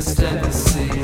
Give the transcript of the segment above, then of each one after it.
this see.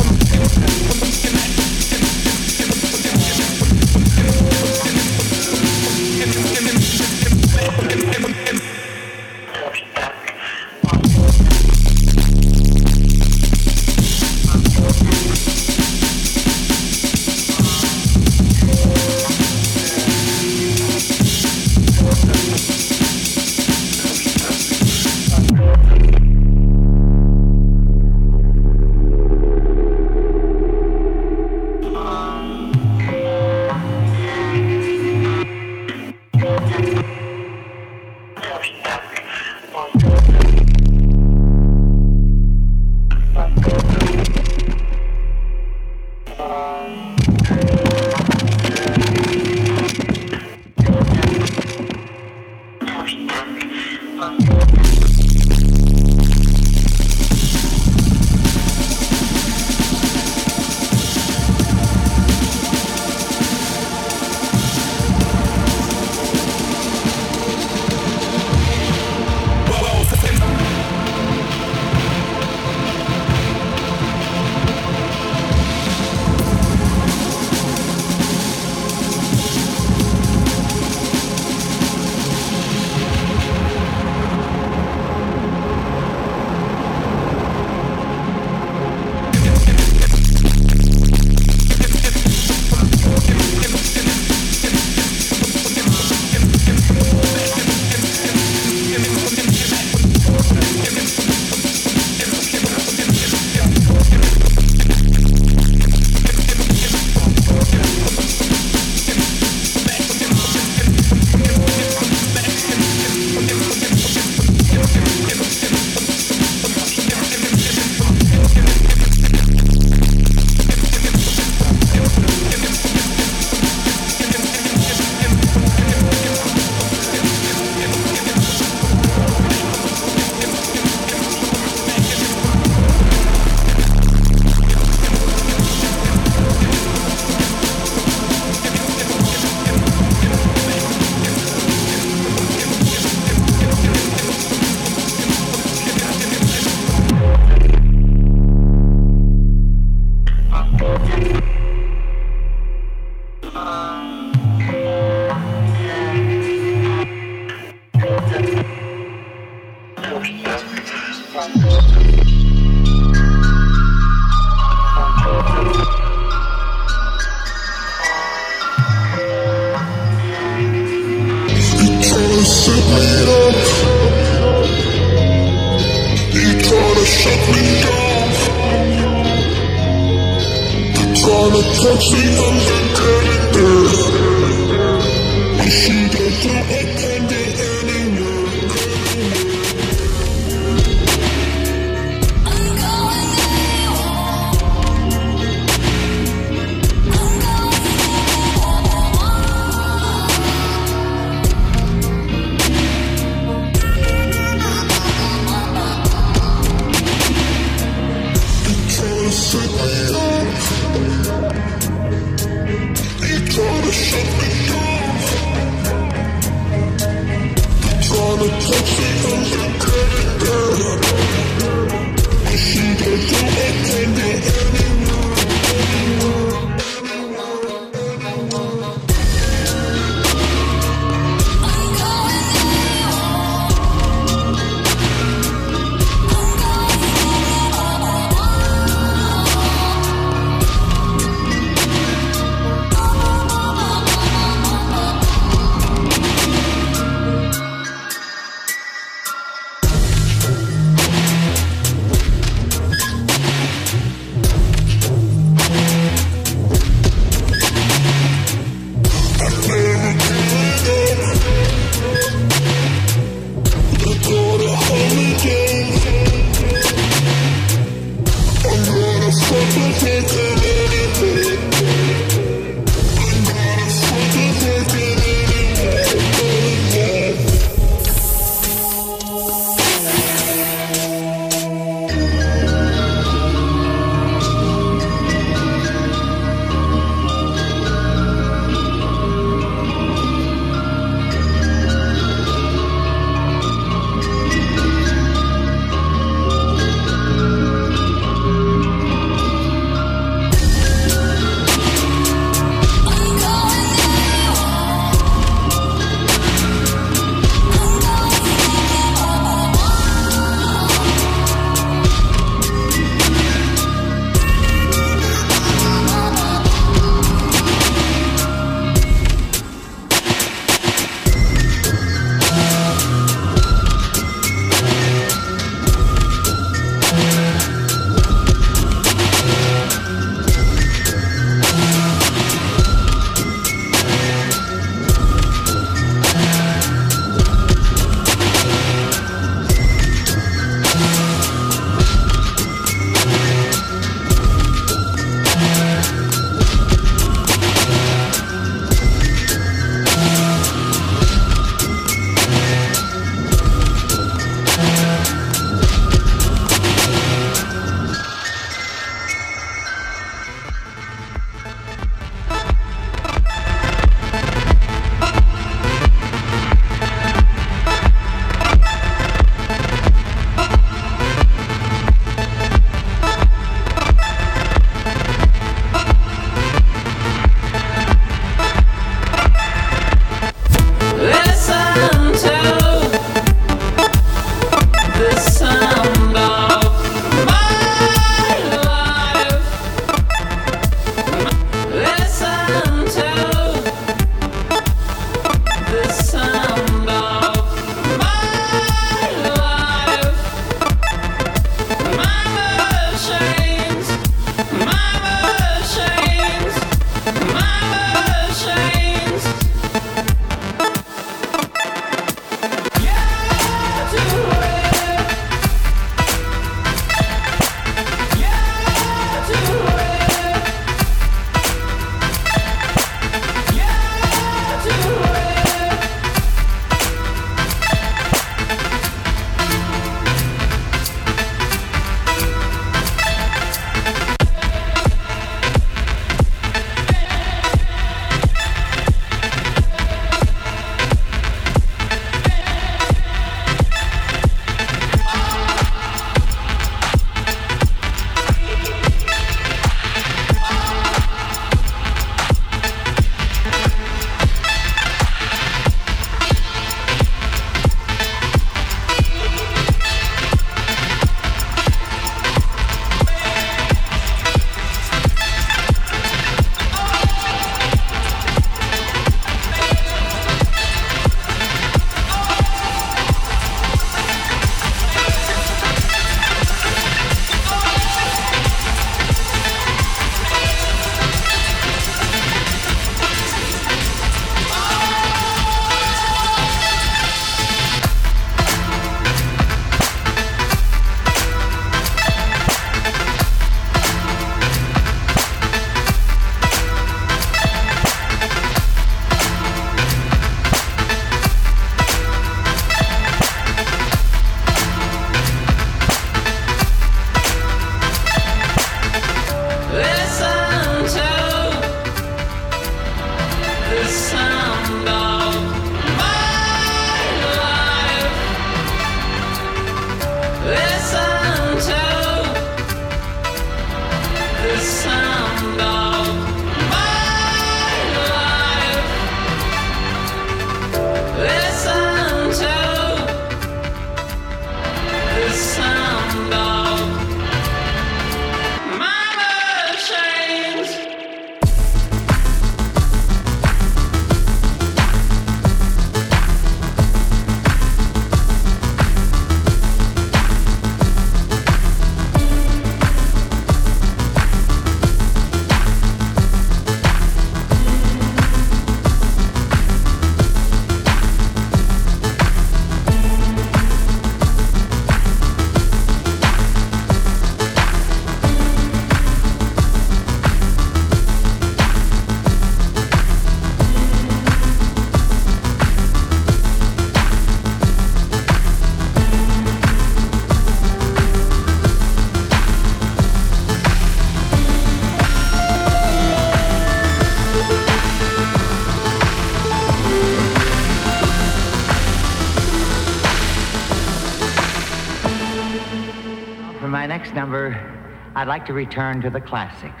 I'd like to return to the classics.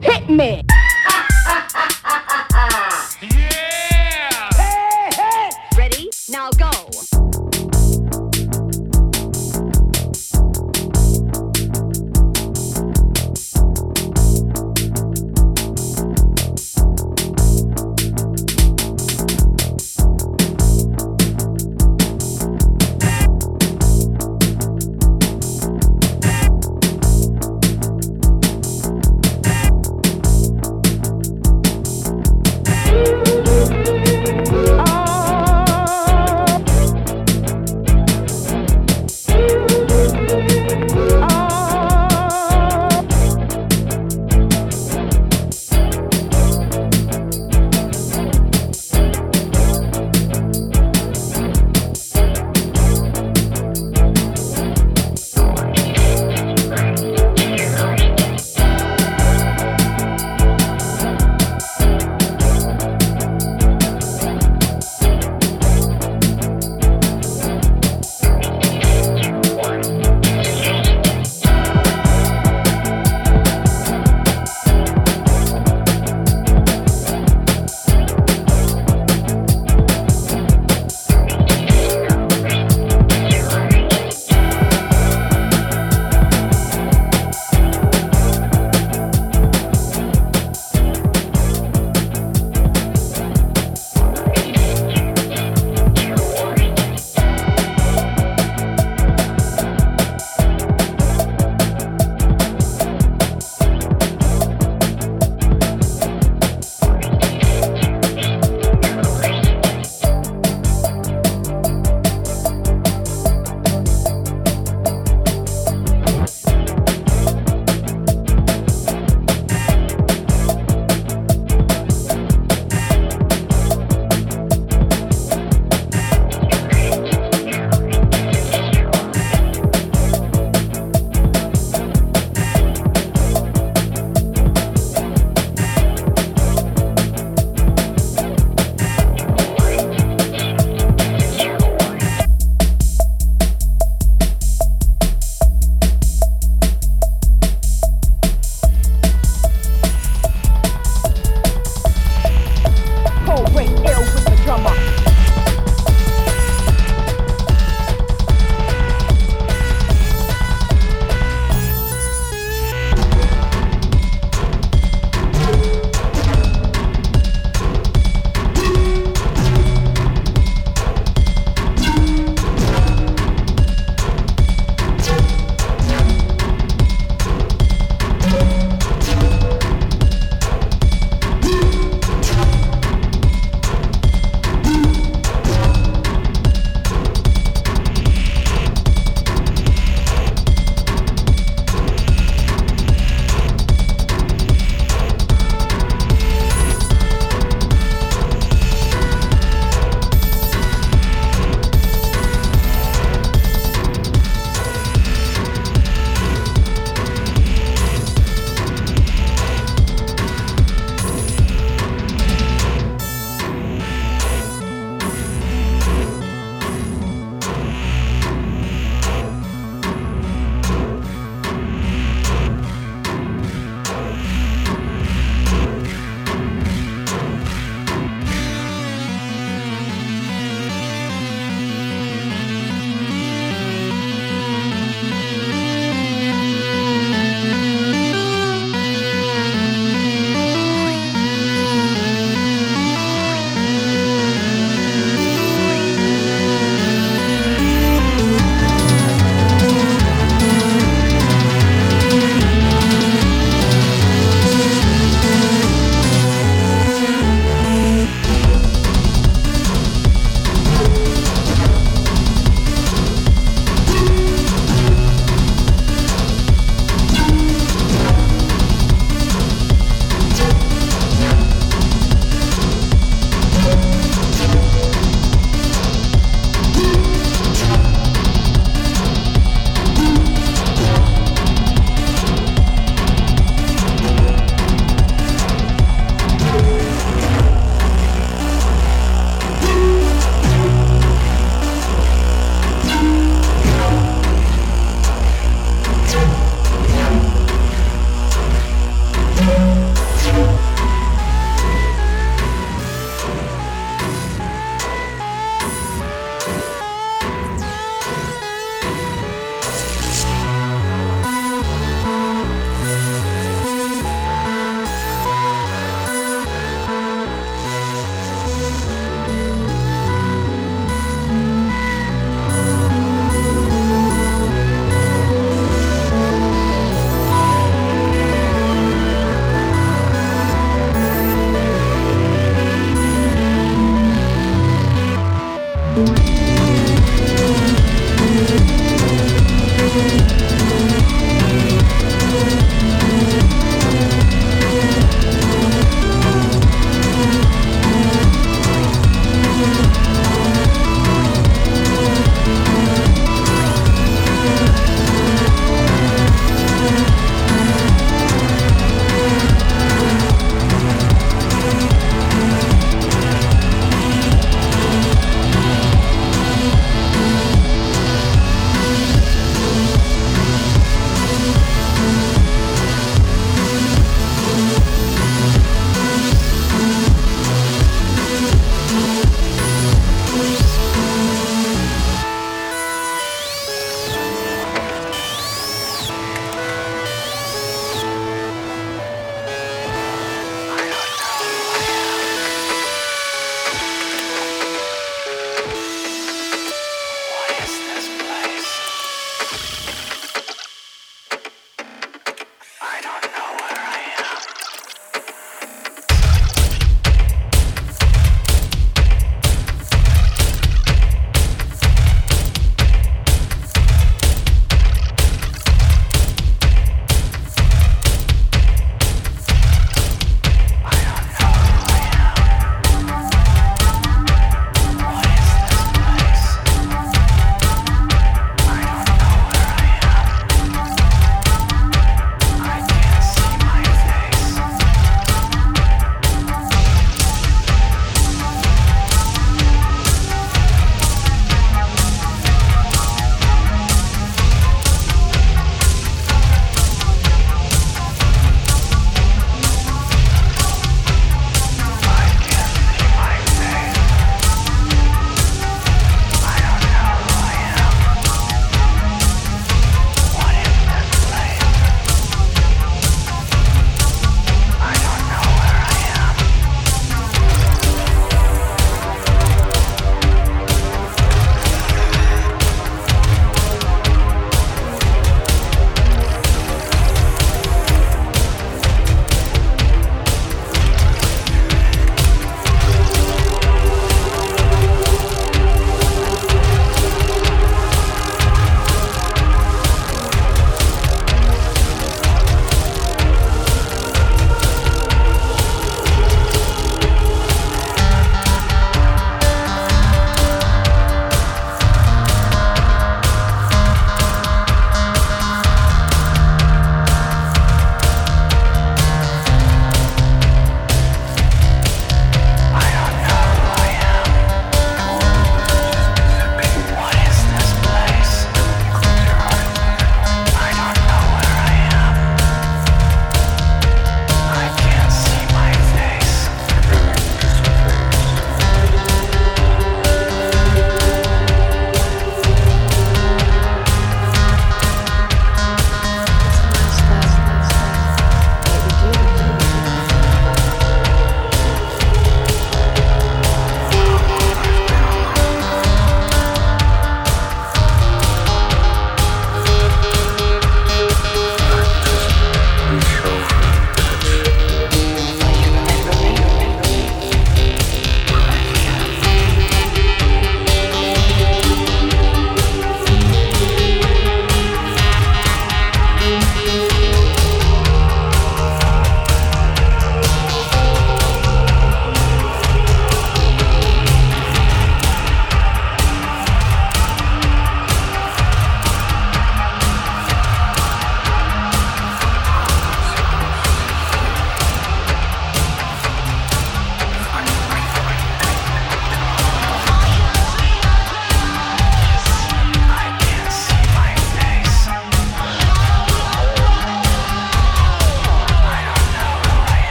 Hit me!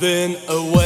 Been away